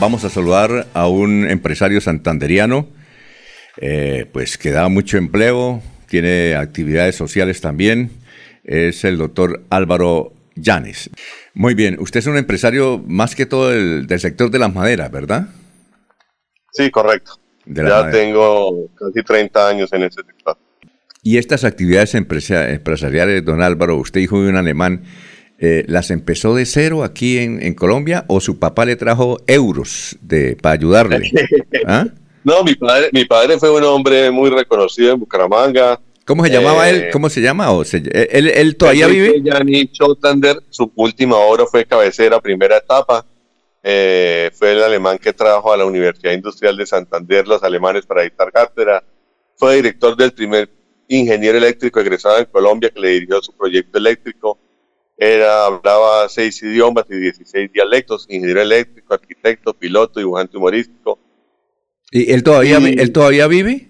Vamos a saludar a un empresario santanderiano, eh, pues que da mucho empleo, tiene actividades sociales también. Es el doctor Álvaro Llanes. Muy bien, usted es un empresario más que todo del, sector de las maderas, ¿verdad? Sí, correcto. ya tengo casi 30 años en ese sector. Y estas actividades empresariales, don Álvaro, usted hijo de un alemán, eh, ¿las empezó de cero aquí en, Colombia o su papá le trajo euros de, para ayudarle? ¿Ah? No, mi padre, mi padre fue un hombre muy reconocido en Bucaramanga. ¿Cómo se llamaba él? Eh, ¿Cómo se llama? ¿O él, todavía vive? Yanni Schottander, su última obra fue Cabecera, primera etapa. Eh, fue el alemán que trajo a la Universidad Industrial de Santander los alemanes para dictar cátedra. Fue director del primer ingeniero eléctrico egresado en Colombia que le dirigió su proyecto eléctrico era, hablaba seis idiomas y 16 dialectos, ingeniero eléctrico, arquitecto, piloto, dibujante humorístico. ¿Y él todavía, él todavía vive?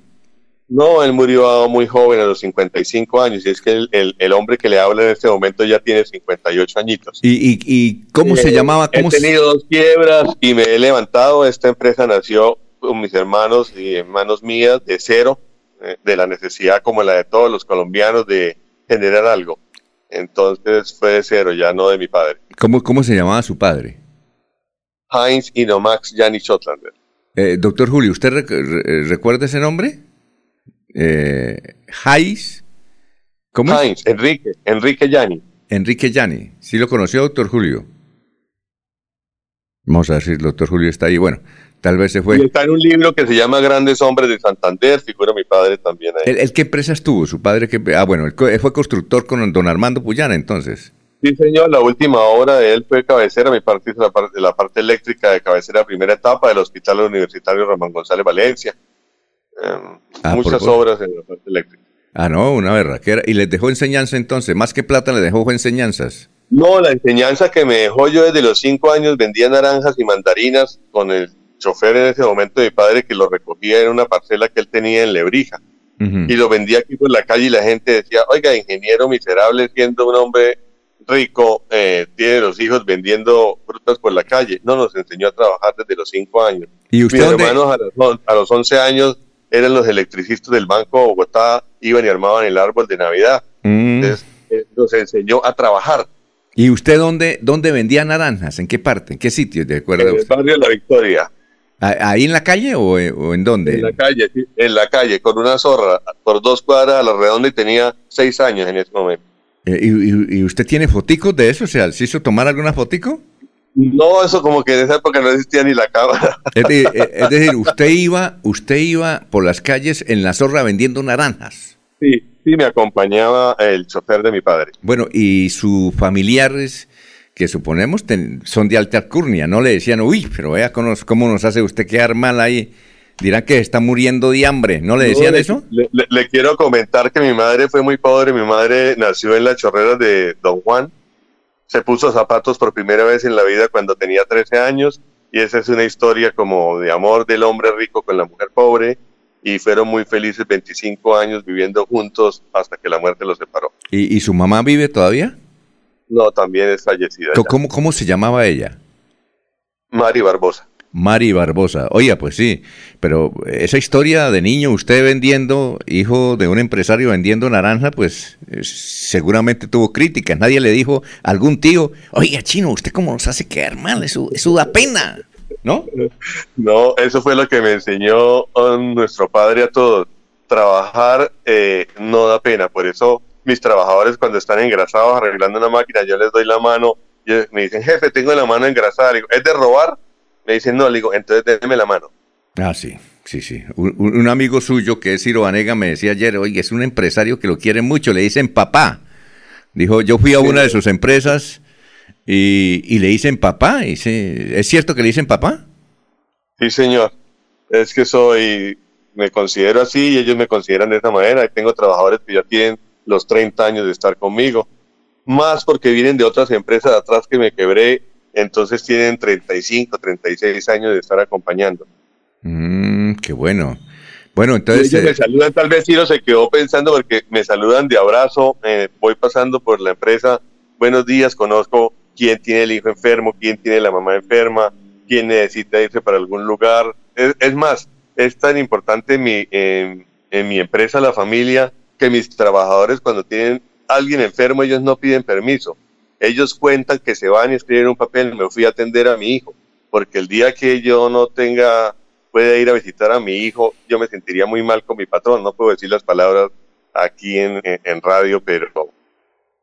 No, él murió muy joven, a los 55 años, y es que el, el, hombre que le habla en este momento ya tiene 58 añitos. ¿Y, y, cómo se eh, llamaba? he tenido dos quiebras y me he levantado. Esta empresa nació con mis hermanos y hermanos mías de cero, eh, de la necesidad como la de todos los colombianos de generar algo. Entonces fue de cero, ya no de mi padre. ¿Cómo, cómo se llamaba su padre? Heinz Inomax Janny Schotlander. Eh, doctor Julio, ¿usted recuerda ese nombre? Eh, Heinz. ¿Cómo? Heinz, Enrique, Enrique Yanni. Enrique Yanni. ¿Sí lo conoció, doctor Julio? Vamos a ver si el doctor Julio está ahí. Bueno, Tal vez se fue. Y está en un libro que se llama Grandes Hombres de Santander, figura mi padre también ahí. ¿El, qué empresa estuvo? Su padre que Ah, bueno, él fue constructor con don Armando Puyana entonces. Sí, señor, la última obra de él fue cabecera, mi parte la parte, la parte eléctrica de cabecera primera etapa del Hospital Universitario Ramón González Valencia. Em, ah, muchas obras en la parte eléctrica. Ah, no, una berraquera. ¿Y les dejó enseñanza entonces? Más que plata, le dejó enseñanzas. No, la enseñanza que me dejó yo desde los cinco años vendía naranjas y mandarinas con el chofer en ese momento de mi padre que lo recogía en una parcela que él tenía en Lebrija y lo vendía aquí por la calle y la gente decía, oiga, ingeniero miserable siendo un hombre rico, eh, tiene los hijos vendiendo frutas por la calle. No, nos enseñó a trabajar desde los cinco años. ¿Y usted Mis hermanos a los, once 11 años eran los electricistas del Banco de Bogotá, iban y armaban el árbol de Navidad. Mm. Entonces, eh, nos enseñó a trabajar. ¿Y usted dónde, dónde vendía naranjas? ¿En qué parte? ¿En qué sitio? ¿De acuerdo? En el barrio de La Victoria. ¿Ahí en la calle o, en dónde? En la calle, en la calle, con una zorra por dos cuadras a la redonda y tenía seis años en ese momento. Eh, ¿y, usted tiene foticos de eso? O sea, ¿se hizo tomar alguna fotico? No, eso como que en esa época no existía ni la cámara. Es, eh, decir, usted iba, usted iba por las calles en la zorra vendiendo naranjas. Sí, sí, me acompañaba el chofer de mi padre. Bueno, ¿y sus familiares que suponemos son de alta alcurnia, no le decían, uy, pero vea cómo nos, cómo nos hace usted quedar mal ahí. Dirán que está muriendo de hambre, ¿no le decían eso? Le, quiero comentar que mi madre fue muy pobre, mi madre nació en la chorrera de Don Juan, se puso zapatos por primera vez en la vida cuando tenía 13 años y esa es una historia como de amor del hombre rico con la mujer pobre y fueron muy felices 25 años viviendo juntos hasta que la muerte los separó. ¿Y, y su mamá vive todavía? No, también es fallecida. ¿Cómo, ¿Cómo se llamaba ella? Mari Barbosa. Mari Barbosa. Oiga, pues sí, pero esa historia de niño, usted vendiendo, hijo de un empresario vendiendo naranja, pues eh, seguramente tuvo críticas. Nadie le dijo a algún tío, oiga, chino, ¿usted cómo nos hace quedar mal? Eso, eso da pena, ¿no? No, eso fue lo que me enseñó nuestro padre a todos. Trabajar eh, no da pena, por eso mis trabajadores cuando están engrasados arreglando una máquina, yo les doy la mano, y me dicen, jefe, tengo la mano engrasada. Le digo, ¿es de robar? Me dicen, no, le digo, entonces déme la mano. Ah, sí, sí, sí. Un, amigo suyo que es Ciro Vanega me decía ayer, oye, es un empresario que lo quiere mucho, le dicen papá. Dijo, yo fui a una de sus empresas y, le dicen papá. Y ¿Es cierto que le dicen papá? Sí, señor. Es que soy, me considero así y ellos me consideran de esa manera. Tengo trabajadores que ya tienen los 30 años de estar conmigo, más porque vienen de otras empresas atrás que me quebré, entonces tienen 35, 36 años de estar acompañando. Mm, qué bueno. Bueno, entonces... Ellos me eh, saludan, tal vez Ciro se quedó pensando porque me saludan de abrazo, eh, voy pasando por la empresa, buenos días, conozco quién tiene el hijo enfermo, quién tiene la mamá enferma, quién necesita irse para algún lugar. Es, más, es tan importante mi, en mi empresa, la familia, que mis trabajadores cuando tienen alguien enfermo, ellos no piden permiso. Ellos cuentan que se van y escriben un papel, me fui a atender a mi hijo, porque el día que yo no tenga, pueda ir a visitar a mi hijo, yo me sentiría muy mal con mi patrón. No puedo decir las palabras aquí en, en, radio, pero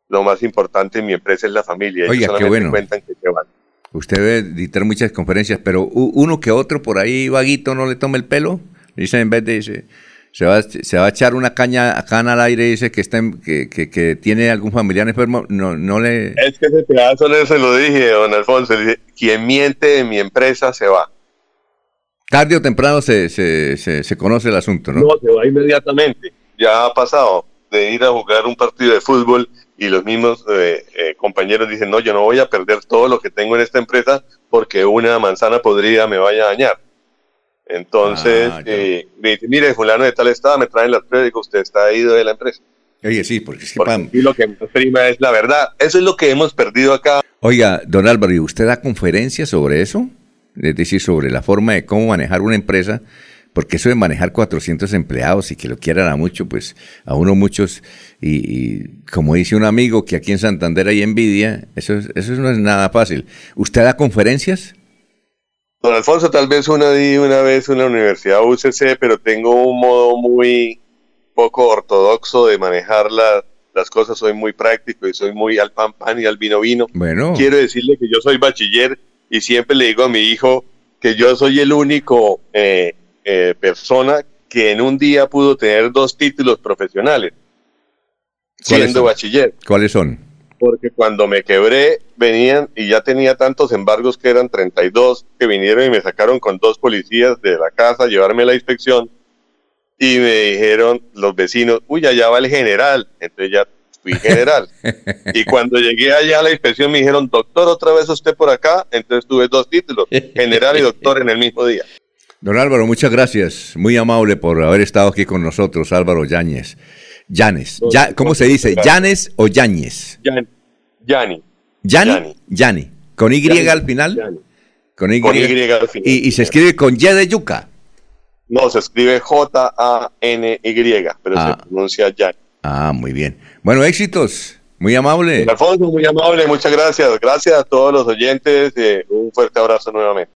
lo más importante en mi empresa es la familia. Oiga, qué bueno. cuentan que se van. Usted debe editar muchas conferencias, pero uno que otro por ahí vaguito no le toma el pelo. Dice en vez de se va, se va a echar una caña acá al aire y dice que, está que, que, tiene algún familiar enfermo, no, no le... Es que ese pedazo no se lo dije, don Alfonso, quien miente en mi empresa se va. Tarde o temprano se, se, se, conoce el asunto, ¿no? No, se va inmediatamente. Ya ha pasado de ir a jugar un partido de fútbol y los mismos eh, eh, compañeros dicen, no, yo no voy a perder todo lo que tengo en esta empresa porque una manzana podrida me vaya a dañar. Entonces, ah, eh, me dice, mire, fulano de tal estado, me traen las pruebas, digo, usted está ido de la empresa. Oye, sí, porque es que Y lo que más prima es la verdad. Eso es lo que hemos perdido acá. Oiga, don Álvaro, ¿y usted da conferencias sobre eso? Es decir, sobre la forma de cómo manejar una empresa, porque eso de manejar 400 empleados y que lo quieran a mucho, pues a uno muchos, y, como dice un amigo que aquí en Santander hay envidia, eso, eso no es nada fácil. ¿Usted da conferencias? Don Alfonso, tal vez una di una vez en la Universidad UCC, pero tengo un modo muy poco ortodoxo de manejar las cosas. Soy muy práctico y soy muy al pan pan y al vino vino. Bueno. Quiero decirle que yo soy bachiller y siempre le digo a mi hijo que yo soy el único eh, eh, persona que en un día pudo tener dos títulos profesionales siendo bachiller. ¿Cuáles son? Porque cuando me quebré venían y ya tenía tantos embargos que eran 32 que vinieron y me sacaron con dos policías de la casa a llevarme a la inspección y me dijeron los vecinos, uy, allá va el general, entonces ya fui general. y cuando llegué allá a la inspección me dijeron, doctor, otra vez usted por acá, entonces tuve dos títulos, general y doctor en el mismo día. Don Álvaro, muchas gracias, muy amable por haber estado aquí con nosotros, Álvaro Yáñez. Yanes. Ya, ¿Cómo se dice? ¿Yanes o Yañez? Yani. Yani. Yani. ¿Con Y al final? Con y. al final. Y, se escribe con Y de yuca. No, se escribe J-A-N-Y, pero se ah. pronuncia Yani. Ah, muy bien. Bueno, éxitos. Muy amable. Alfonso, muy amable, muchas gracias. Gracias a todos los oyentes. Eh, un fuerte abrazo nuevamente.